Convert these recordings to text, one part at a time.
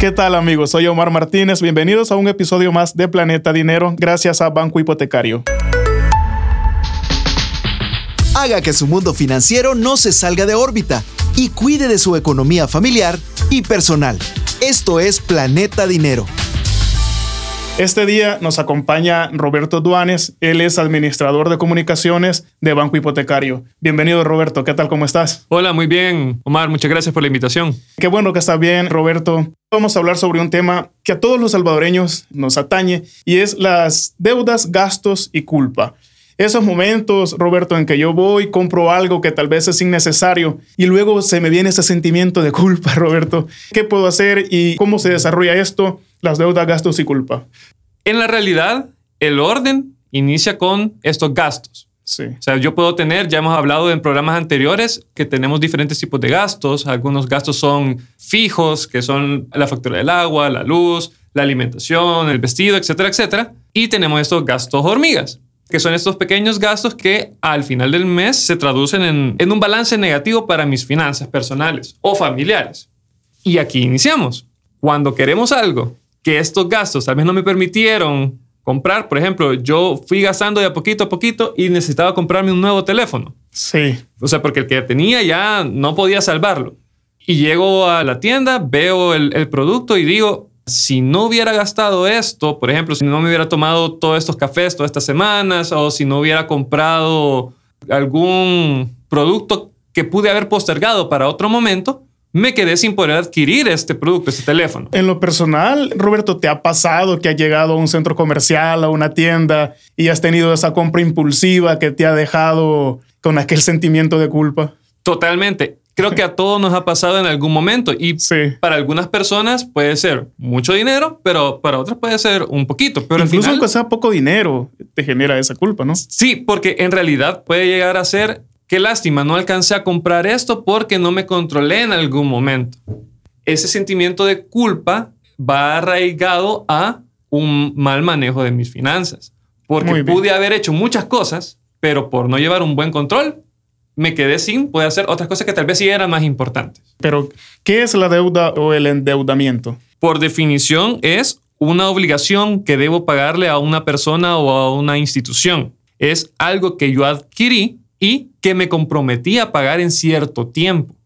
¿Qué tal amigos? Soy Omar Martínez. Bienvenidos a un episodio más de Planeta Dinero gracias a Banco Hipotecario. Haga que su mundo financiero no se salga de órbita y cuide de su economía familiar y personal. Esto es Planeta Dinero. Este día nos acompaña Roberto Duanes. Él es administrador de comunicaciones de Banco Hipotecario. Bienvenido, Roberto. ¿Qué tal? ¿Cómo estás? Hola, muy bien. Omar, muchas gracias por la invitación. Qué bueno que está bien, Roberto. Vamos a hablar sobre un tema que a todos los salvadoreños nos atañe y es las deudas, gastos y culpa. Esos momentos, Roberto, en que yo voy, compro algo que tal vez es innecesario y luego se me viene ese sentimiento de culpa, Roberto. ¿Qué puedo hacer y cómo se desarrolla esto? Las deudas, gastos y culpa. En la realidad, el orden inicia con estos gastos. Sí. O sea, yo puedo tener, ya hemos hablado en programas anteriores, que tenemos diferentes tipos de gastos. Algunos gastos son fijos, que son la factura del agua, la luz, la alimentación, el vestido, etcétera, etcétera. Y tenemos estos gastos hormigas, que son estos pequeños gastos que al final del mes se traducen en, en un balance negativo para mis finanzas personales o familiares. Y aquí iniciamos. Cuando queremos algo que estos gastos tal vez no me permitieron comprar. Por ejemplo, yo fui gastando de a poquito a poquito y necesitaba comprarme un nuevo teléfono. Sí. O sea, porque el que tenía ya no podía salvarlo. Y llego a la tienda, veo el, el producto y digo, si no hubiera gastado esto, por ejemplo, si no me hubiera tomado todos estos cafés todas estas semanas o si no hubiera comprado algún producto que pude haber postergado para otro momento, me quedé sin poder adquirir este producto, este teléfono. En lo personal, Roberto, ¿te ha pasado que has llegado a un centro comercial, a una tienda y has tenido esa compra impulsiva que te ha dejado con aquel sentimiento de culpa? Totalmente. Creo que a todos nos ha pasado en algún momento y Sí. para algunas personas puede ser mucho dinero, pero para otras puede ser un poquito. Pero al Incluso final, aunque sea poco dinero, te genera esa culpa, ¿no? sí, porque en realidad puede llegar a ser qué lástima, no alcancé a comprar esto porque no me controlé en algún momento. Ese sentimiento de culpa va arraigado a un mal manejo de mis finanzas, porque pude haber hecho muchas cosas, pero por no llevar un buen control, me quedé sin poder hacer otras cosas que tal vez sí eran más importantes. Pero, ¿qué es la deuda o el endeudamiento? por definición es una obligación que debo pagarle a una persona o a una institución. Es algo que yo adquirí y que me comprometí a pagar en cierto tiempo.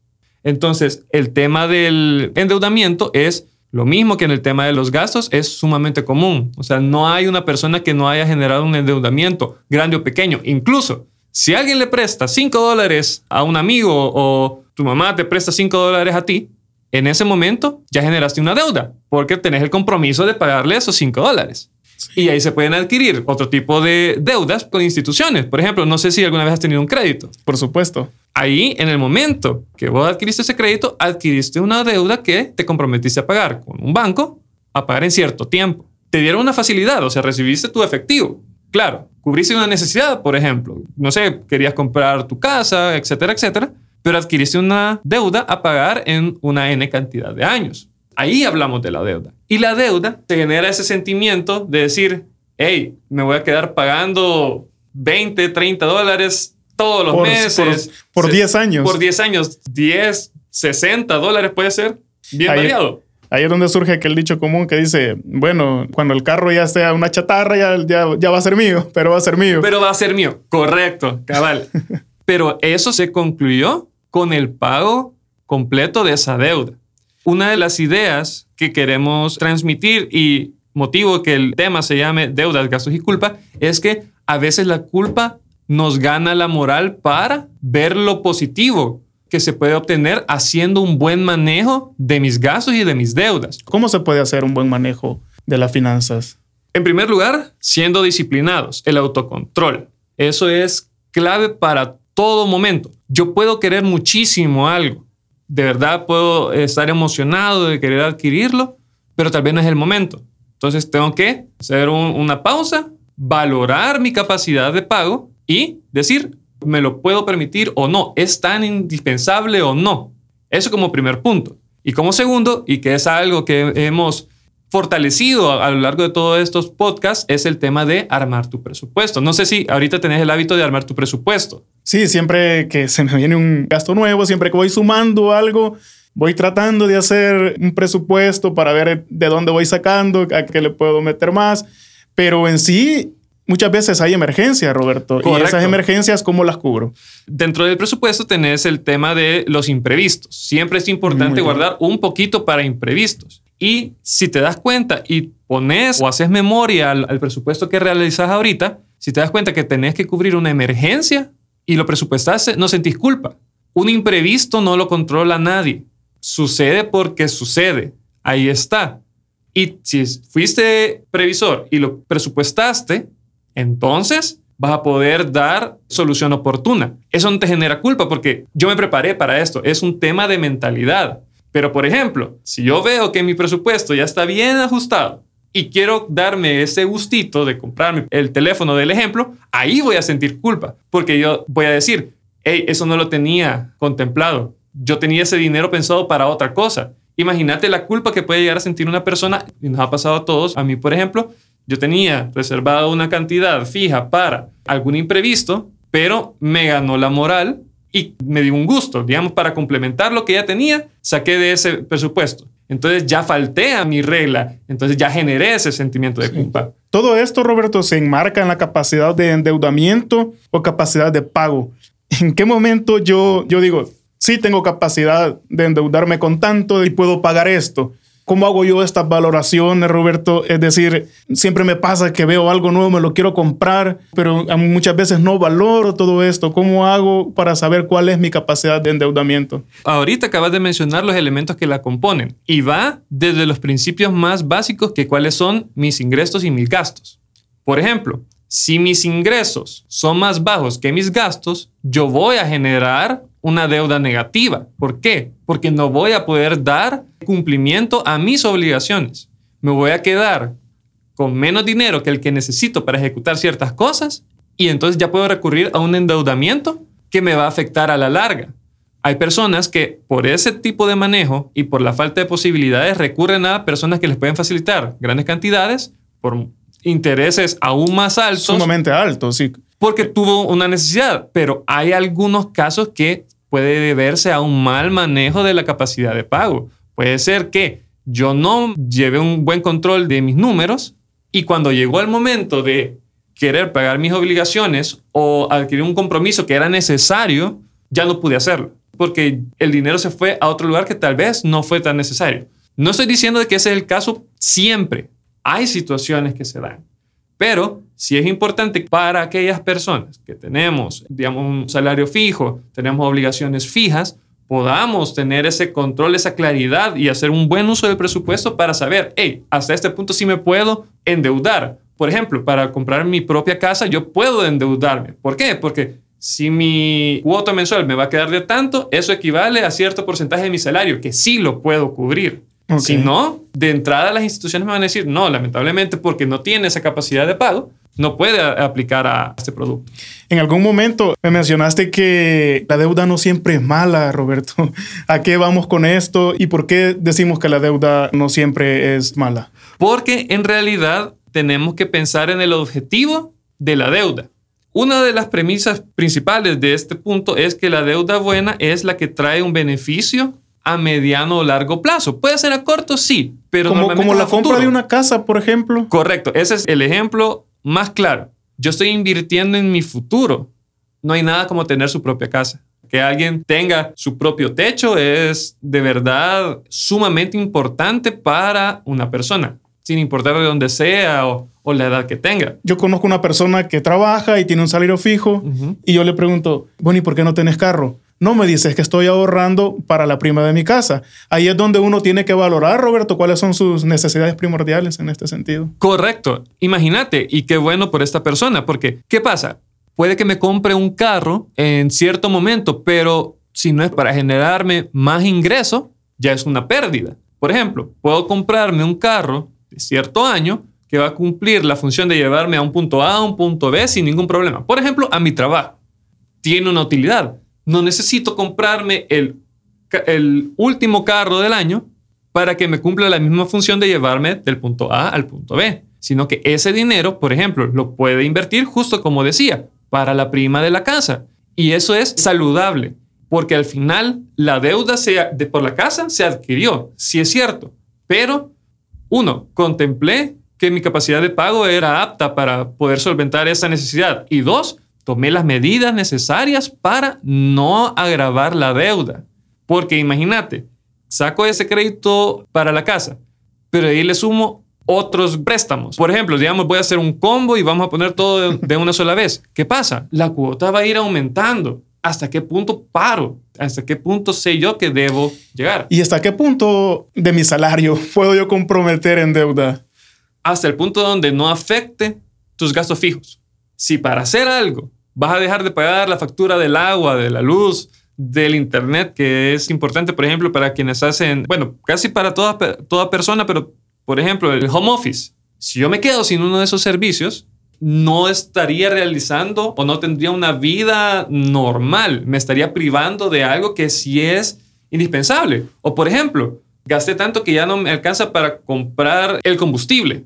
Entonces, el tema del endeudamiento es lo mismo que en el tema de los gastos, es sumamente común. O sea, no hay una persona que no haya generado un endeudamiento, grande o pequeño. Incluso, si alguien le presta 5 dólares a un amigo o tu mamá te presta 5 dólares a ti, en ese momento ya generaste una deuda porque tenés el compromiso de pagarle esos 5 dólares. Y ahí se pueden adquirir otro tipo de deudas con instituciones. Por ejemplo, no sé si alguna vez has tenido un crédito. Por supuesto. Ahí, en el momento que vos adquiriste ese crédito, adquiriste una deuda que te comprometiste a pagar con un banco a pagar en cierto tiempo. Te dieron una facilidad, o sea, recibiste tu efectivo. Claro, cubriste una necesidad, por ejemplo. No sé, querías comprar tu casa, etcétera, etcétera, pero adquiriste una deuda a pagar en una N cantidad de años. Ahí hablamos de la deuda. Y la deuda te genera ese sentimiento de decir, hey, me voy a quedar pagando 20, 30 dólares todos los Por- meses. por- por Se- 10 años. Por 10 años. 10, 60 dólares puede ser. Bien Ahí- variado. Ahí es donde surge aquel dicho común que dice, bueno, cuando el carro ya sea una chatarra, ya, ya, ya va a ser mío, pero va a ser mío. Pero va a ser mío. Correcto, cabal. Pero eso se concluyó con el pago completo de esa deuda. Una de las ideas que queremos transmitir y motivo que el tema se llame deudas, gastos y culpa es que a veces la culpa nos gana la moral para ver lo positivo que se puede obtener haciendo un buen manejo de mis gastos y de mis deudas. ¿Cómo se puede hacer un buen manejo de las finanzas? En primer lugar, siendo disciplinados, el autocontrol. Eso es clave para todo momento. Yo puedo querer muchísimo algo. De verdad puedo estar emocionado de querer adquirirlo, pero tal vez no es el momento. Entonces tengo que hacer un- una pausa, valorar mi capacidad de pago y decir, ¿me lo puedo permitir o no? ¿Es tan indispensable o no? Eso como primer punto. Y como segundo, y que es algo que hemos fortalecido a, a lo largo de todos estos podcasts, es el tema de armar tu presupuesto. No sé si ahorita tenés el hábito de armar tu presupuesto. Sí, siempre que se me viene un gasto nuevo, siempre que voy sumando algo, voy tratando de hacer un presupuesto para ver de dónde voy sacando, a qué le puedo meter más, pero en sí muchas veces hay emergencias, Roberto, y esas emergencias, ¿cómo las cubro? Dentro del presupuesto tenés el tema de los imprevistos. Siempre es importante guardar un poquito para imprevistos. Y si te das cuenta y pones o haces memoria al, al presupuesto que realizas ahorita, si te das cuenta que tenés que cubrir una emergencia y lo presupuestaste, no sentís culpa. Un imprevisto no lo controla nadie. Sucede porque sucede. Ahí está. Y si fuiste previsor y lo presupuestaste, entonces vas a poder dar solución oportuna. Eso no te genera culpa porque yo me preparé para esto. Es un tema de mentalidad. Pero, por ejemplo, si yo veo que mi presupuesto ya está bien ajustado y quiero darme ese gustito de comprarme el teléfono del ejemplo, ahí voy a sentir culpa porque yo voy a decir, hey, eso no lo tenía contemplado. Yo tenía ese dinero pensado para otra cosa. Imagínate la culpa que puede llegar a sentir una persona, y nos ha pasado a todos, a mí por ejemplo, yo tenía reservada una cantidad fija para algún imprevisto, pero me ganó la moral y me dio un gusto, digamos, para complementar lo que ya tenía, saqué de ese presupuesto. Entonces ya falté a mi regla, entonces ya generé ese sentimiento de culpa. Todo esto, Roberto, se enmarca en la capacidad de endeudamiento o capacidad de pago. ¿En qué momento yo, yo digo, sí tengo capacidad de endeudarme con tanto y puedo pagar esto? ¿Cómo hago yo estas valoraciones, Roberto? Es decir, siempre me pasa que veo algo nuevo, me lo quiero comprar, pero muchas veces no valoro todo esto. ¿Cómo hago para saber cuál es mi capacidad de endeudamiento? Ahorita acabas de mencionar los elementos que la componen y va desde los principios más básicos que cuáles son mis ingresos y mis gastos. Por ejemplo, si mis ingresos son más bajos que mis gastos, yo voy a generar una deuda negativa. ¿Por qué? Porque no voy a poder dar cumplimiento a mis obligaciones. Me voy a quedar con menos dinero que el que necesito para ejecutar ciertas cosas y entonces ya puedo recurrir a un endeudamiento que me va a afectar a la larga. Hay personas que por ese tipo de manejo y por la falta de posibilidades recurren a personas que les pueden facilitar grandes cantidades por intereses aún más altos. Sumamente altos, sí. Porque tuvo una necesidad, pero hay algunos casos que puede deberse a un mal manejo de la capacidad de pago. Puede ser que yo no lleve un buen control de mis números y cuando llegó el momento de querer pagar mis obligaciones o adquirir un compromiso que era necesario, ya no pude hacerlo, porque el dinero se fue a otro lugar que tal vez no fue tan necesario. No estoy diciendo que ese es el caso siempre. Hay situaciones que se dan. Pero si es importante para aquellas personas que tenemos, digamos, un salario fijo, tenemos obligaciones fijas, podamos tener ese control, esa claridad y hacer un buen uso del presupuesto para saber, hey, hasta este punto sí me puedo endeudar. Por ejemplo, para comprar mi propia casa, yo puedo endeudarme. ¿Por qué? Porque si mi cuota mensual me va a quedar de tanto, eso equivale a cierto porcentaje de mi salario, que sí lo puedo cubrir. Si no, de entrada las instituciones me van a decir, no, lamentablemente porque no tiene esa capacidad de pago, no puede aplicar a este producto. En algún momento me mencionaste que la deuda no siempre es mala, Roberto. ¿A qué vamos con esto y por qué decimos que la deuda no siempre es mala? Porque en realidad tenemos que pensar en el objetivo de la deuda. Una de las premisas principales de este punto es que la deuda buena es la que trae un beneficio a mediano o largo plazo. Puede ser a corto, sí, pero como, como la compra de una casa, por ejemplo. Correcto, ese es el ejemplo más claro. Yo estoy invirtiendo en mi futuro. No hay nada como tener su propia casa. Que alguien tenga su propio techo es de verdad sumamente importante para una persona, sin importar de dónde sea o, la edad que tenga. Yo conozco una persona que trabaja y tiene un salario fijo y yo le pregunto, bueno, ¿y por qué no tienes carro? No me dices que estoy ahorrando para la prima de mi casa. Ahí es donde uno tiene que valorar, Roberto, cuáles son sus necesidades primordiales en este sentido. Correcto. Imagínate, y qué bueno por esta persona, porque ¿qué pasa? Puede que me compre un carro en cierto momento, pero si no es para generarme más ingreso, ya es una pérdida. Por ejemplo, puedo comprarme un carro de cierto año que va a cumplir la función de llevarme a un punto A a un punto B sin ningún problema. Por ejemplo, a mi trabajo. Tiene una utilidad no necesito comprarme el, último carro del año para que me cumpla la misma función de llevarme del punto A al punto B, sino que ese dinero, por ejemplo, lo puede invertir justo como decía, para la prima de la casa. Y eso es saludable. porque al final la deuda de, por la casa se adquirió, sí es cierto, pero uno, contemplé que mi capacidad de pago era apta para poder solventar esa necesidad y dos, tomé las medidas necesarias para no agravar la deuda. Porque imagínate, saco ese crédito para la casa, pero ahí le sumo otros préstamos. Por ejemplo, digamos, voy a hacer un combo y vamos a poner todo de, una sola vez. ¿Qué pasa? La cuota va a ir aumentando. ¿Hasta qué punto paro? ¿Hasta qué punto sé yo que debo llegar? ¿Y hasta qué punto de mi salario puedo yo comprometer en deuda? Hasta el punto donde no afecte tus gastos fijos. Si para hacer algo vas a dejar de pagar la factura del agua, de la luz, del Internet, que es importante, por ejemplo, para quienes hacen, bueno, casi para toda, toda persona, pero por ejemplo, el home office. Si yo me quedo sin uno de esos servicios, no estaría realizando o no tendría una vida normal. Me estaría privando de algo que sí es indispensable. O por ejemplo, gasté tanto que ya no me alcanza para comprar el combustible.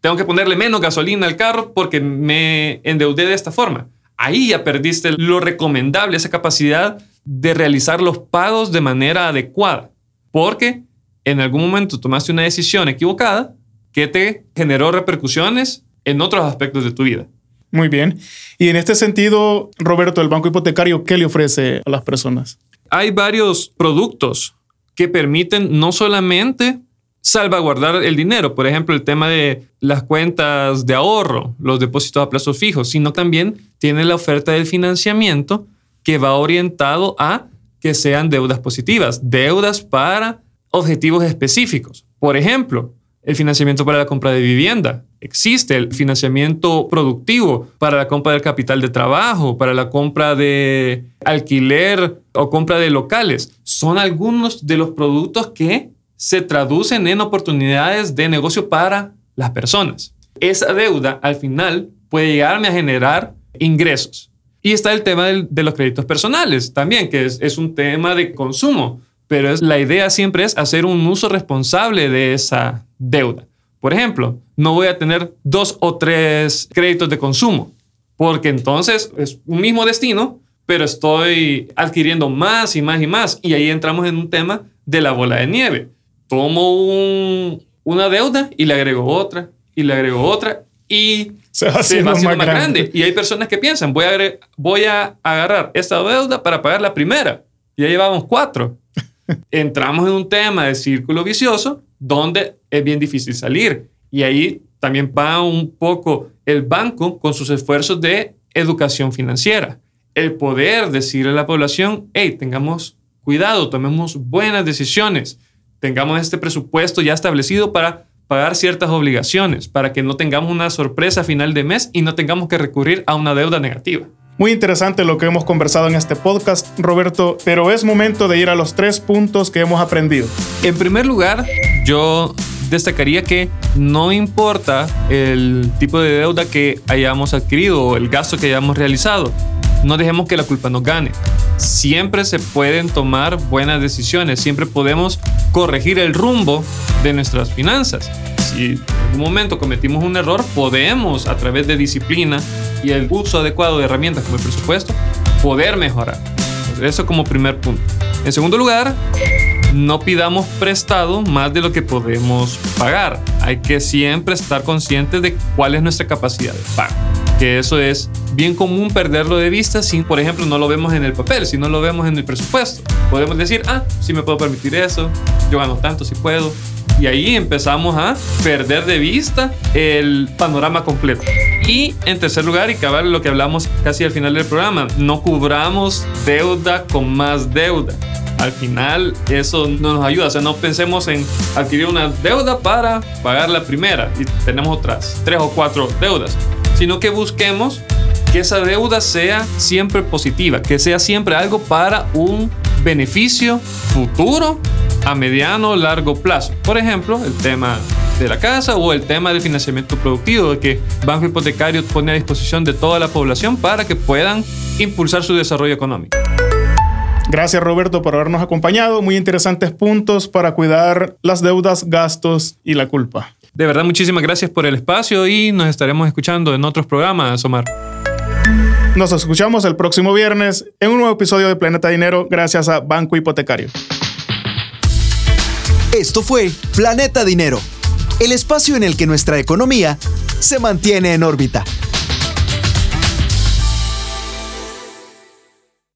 Tengo que ponerle menos gasolina al carro porque me endeudé de esta forma. Ahí ya perdiste lo recomendable, esa capacidad de realizar los pagos de manera adecuada. Porque en algún momento tomaste una decisión equivocada que te generó repercusiones en otros aspectos de tu vida. Muy bien. Y en este sentido, Roberto, el banco hipotecario, ¿qué le ofrece a las personas? Hay varios productos que permiten no solamente salvaguardar el dinero, por ejemplo, el tema de las cuentas de ahorro, los depósitos a plazos fijos, sino también tiene la oferta del financiamiento que va orientado a que sean deudas positivas, deudas para objetivos específicos. Por ejemplo, el financiamiento para la compra de vivienda. Existe el financiamiento productivo para la compra del capital de trabajo, para la compra de alquiler o compra de locales. Son algunos de los productos que se traducen en oportunidades de negocio para las personas. Esa deuda al final puede llegarme a generar ingresos. Y está el tema de los créditos personales también, que es, un tema de consumo pero la idea siempre es hacer un uso responsable de esa deuda. Por ejemplo, no voy a tener dos o tres créditos de consumo, porque entonces es un mismo destino, pero estoy adquiriendo más y más y más. Y ahí entramos en un tema de la bola de nieve. Tomo una deuda y le agrego otra, y le agrego otra, y se va haciendo, más, grande. Y hay personas que piensan, voy a, voy a agarrar esta deuda para pagar la primera. Ya llevamos cuatro entramos en un tema de círculo vicioso donde es bien difícil salir. Y ahí también va un poco el banco con sus esfuerzos de educación financiera. El poder decirle a la población, hey, tengamos cuidado, tomemos buenas decisiones, tengamos este presupuesto ya establecido para pagar ciertas obligaciones, para que no tengamos una sorpresa a final de mes y no tengamos que recurrir a una deuda negativa. Muy interesante lo que hemos conversado en este podcast, Roberto, pero es momento de ir a los tres puntos que hemos aprendido. En primer lugar, yo destacaría que no importa el tipo de deuda que hayamos adquirido o el gasto que hayamos realizado, no dejemos que la culpa nos gane. Siempre se pueden tomar buenas decisiones, siempre podemos corregir el rumbo de nuestras finanzas. Si en algún momento cometimos un error, podemos a través de disciplina y el uso adecuado de herramientas como el presupuesto, poder mejorar. Eso como primer punto. En segundo lugar, no pidamos prestado más de lo que podemos pagar. Hay que siempre estar conscientes de cuál es nuestra capacidad de pago. Que eso es bien común perderlo de vista si, por ejemplo, no lo vemos en el papel, si no lo vemos en el presupuesto. Podemos decir, ah, sí me puedo permitir eso, yo gano tanto si puedo, y ahí empezamos a perder de vista el panorama completo. Y en tercer lugar, y cabal lo que hablamos casi al final del programa, no cubramos deuda con más deuda. Al final eso no nos ayuda, o sea, no pensemos en adquirir una deuda para pagar la primera y tenemos otras tres o cuatro deudas, sino que busquemos que esa deuda sea siempre positiva, que sea siempre algo para un beneficio futuro a mediano o largo plazo. Por ejemplo, el tema de la casa o el tema del financiamiento productivo, de que Banco Hipotecario pone a disposición de toda la población para que puedan impulsar su desarrollo económico. Gracias Roberto por habernos acompañado. Muy interesantes puntos para cuidar las deudas, gastos y la culpa. De verdad, muchísimas gracias por el espacio y nos estaremos escuchando en otros programas, Omar. Nos escuchamos el próximo viernes en un nuevo episodio de Planeta Dinero gracias a Banco Hipotecario. Esto fue Planeta Dinero, el espacio en el que nuestra economía se mantiene en órbita.